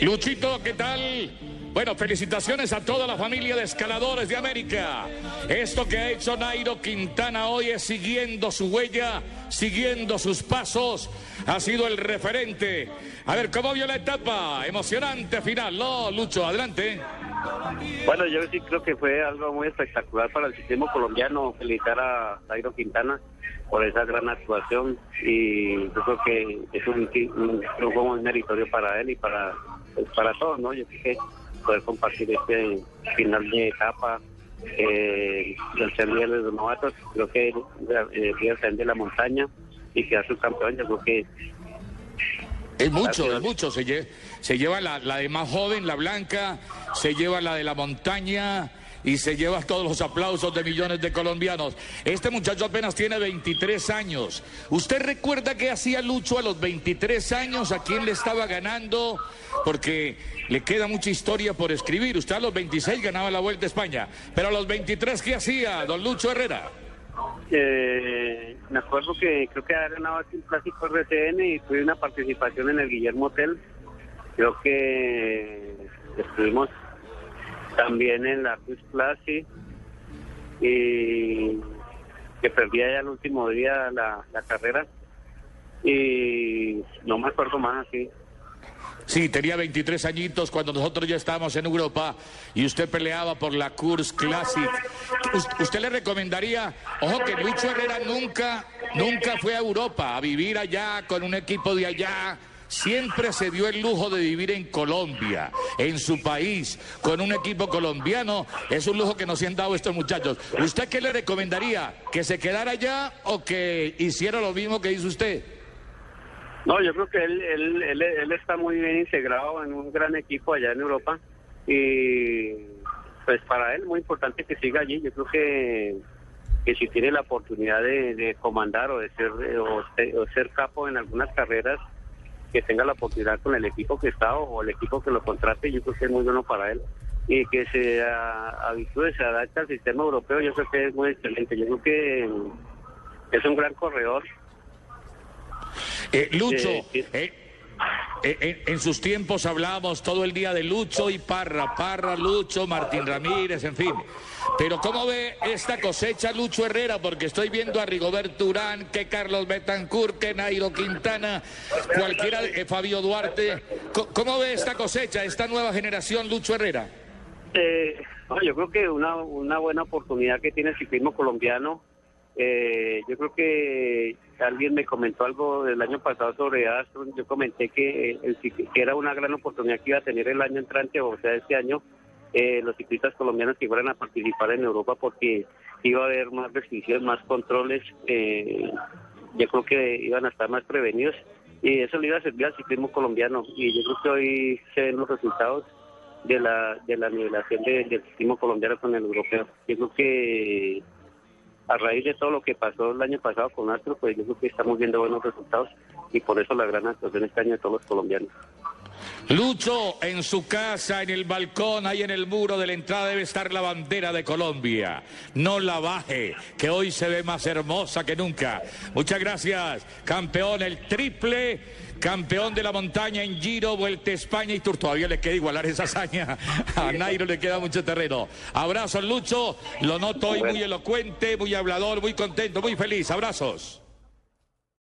Luchito, ¿qué tal? Bueno, felicitaciones a toda la familia de escaladores de América. Esto que ha hecho Nairo Quintana hoy es siguiendo su huella, siguiendo sus pasos. Ha sido el referente. A ver, ¿cómo vio la etapa? Emocionante final, ¿no? Lucho, adelante. Bueno, yo sí creo que fue algo muy espectacular para el sistema colombiano felicitar a Nairo Quintana por esa gran actuación y yo creo que es un, triunfo muy meritorio para él y para, pues, para todos, ¿no? Yo creo que poder compartir este final de etapa eh, del ser de los novatos, creo que eh, de la montaña y que a su campeón, yo creo que es mucho, es mucho. Se, se lleva la, la de más joven, la blanca, se lleva la de la montaña y se lleva todos los aplausos de millones de colombianos. Este muchacho apenas tiene 23 años. ¿Usted recuerda qué hacía Lucho a los 23 años? ¿A quién le estaba ganando? Porque le queda mucha historia por escribir. Usted a los 26 ganaba la Vuelta a España, pero a los 23 ¿qué hacía, don Lucho Herrera? Eh, me acuerdo que creo que había ganado un clásico RTN y tuve una participación en el Guillermo Hotel. Creo que estuvimos también en la Cruz Classic y que perdía ya el último día la, la carrera y no me acuerdo más así. Sí, tenía 23 añitos cuando nosotros ya estábamos en Europa y usted peleaba por la Kurs Classic. ¿Usted le recomendaría, ojo que Lucho Herrera nunca, nunca fue a Europa a vivir allá con un equipo de allá? Siempre se dio el lujo de vivir en Colombia, en su país, con un equipo colombiano. Es un lujo que nos han dado estos muchachos. ¿Usted qué le recomendaría? ¿Que se quedara allá o que hiciera lo mismo que hizo usted? No, yo creo que él, él, él, está muy bien integrado en un gran equipo allá en Europa y pues para él muy importante que siga allí. Yo creo que, que si tiene la oportunidad de, comandar o de ser o, ser capo en algunas carreras, que tenga la oportunidad con el equipo que está o el equipo que lo contrate, yo creo que es muy bueno para él. Y que se habitúe, se adapte al sistema europeo, yo creo que es muy excelente. Yo creo que es un gran corredor eh, Lucho, eh, eh, en sus tiempos hablábamos todo el día de Lucho y Parra, Parra, Lucho, Martín Ramírez, en fin. Pero ¿cómo ve esta cosecha Lucho Herrera? Porque estoy viendo a Rigoberto Urán, que Carlos Betancourt, que Nairo Quintana, cualquiera, de Fabio Duarte. ¿Cómo, ve esta cosecha, esta nueva generación Lucho Herrera? yo creo que una, una buena oportunidad que tiene el ciclismo colombiano eh, yo creo que alguien me comentó algo del año pasado sobre Astro. Yo comenté que, era una gran oportunidad que iba a tener el año entrante, o sea, este año, eh, los ciclistas colombianos que fueran a participar en Europa porque iba a haber más restricciones, más controles. Eh, yo creo que iban a estar más prevenidos y eso le iba a servir al ciclismo colombiano. Y yo creo que hoy se ven los resultados de la de la nivelación del ciclismo colombiano con el europeo. Yo creo que a raíz de todo lo que pasó el año pasado con Astro, pues yo creo que estamos viendo buenos resultados y por eso la gran actuación este año de todos los colombianos. Lucho, en su casa, en el balcón, ahí en el muro de la entrada debe estar la bandera de Colombia. No la baje, que hoy se ve más hermosa que nunca. Muchas gracias, campeón, el triple campeón de la montaña en Giro, Vuelta a España y Tour. Todavía le queda igualar esa hazaña. A Nairo le queda mucho terreno. Abrazos, Lucho. Lo noto hoy muy elocuente, muy hablador, muy contento, muy feliz. Abrazos.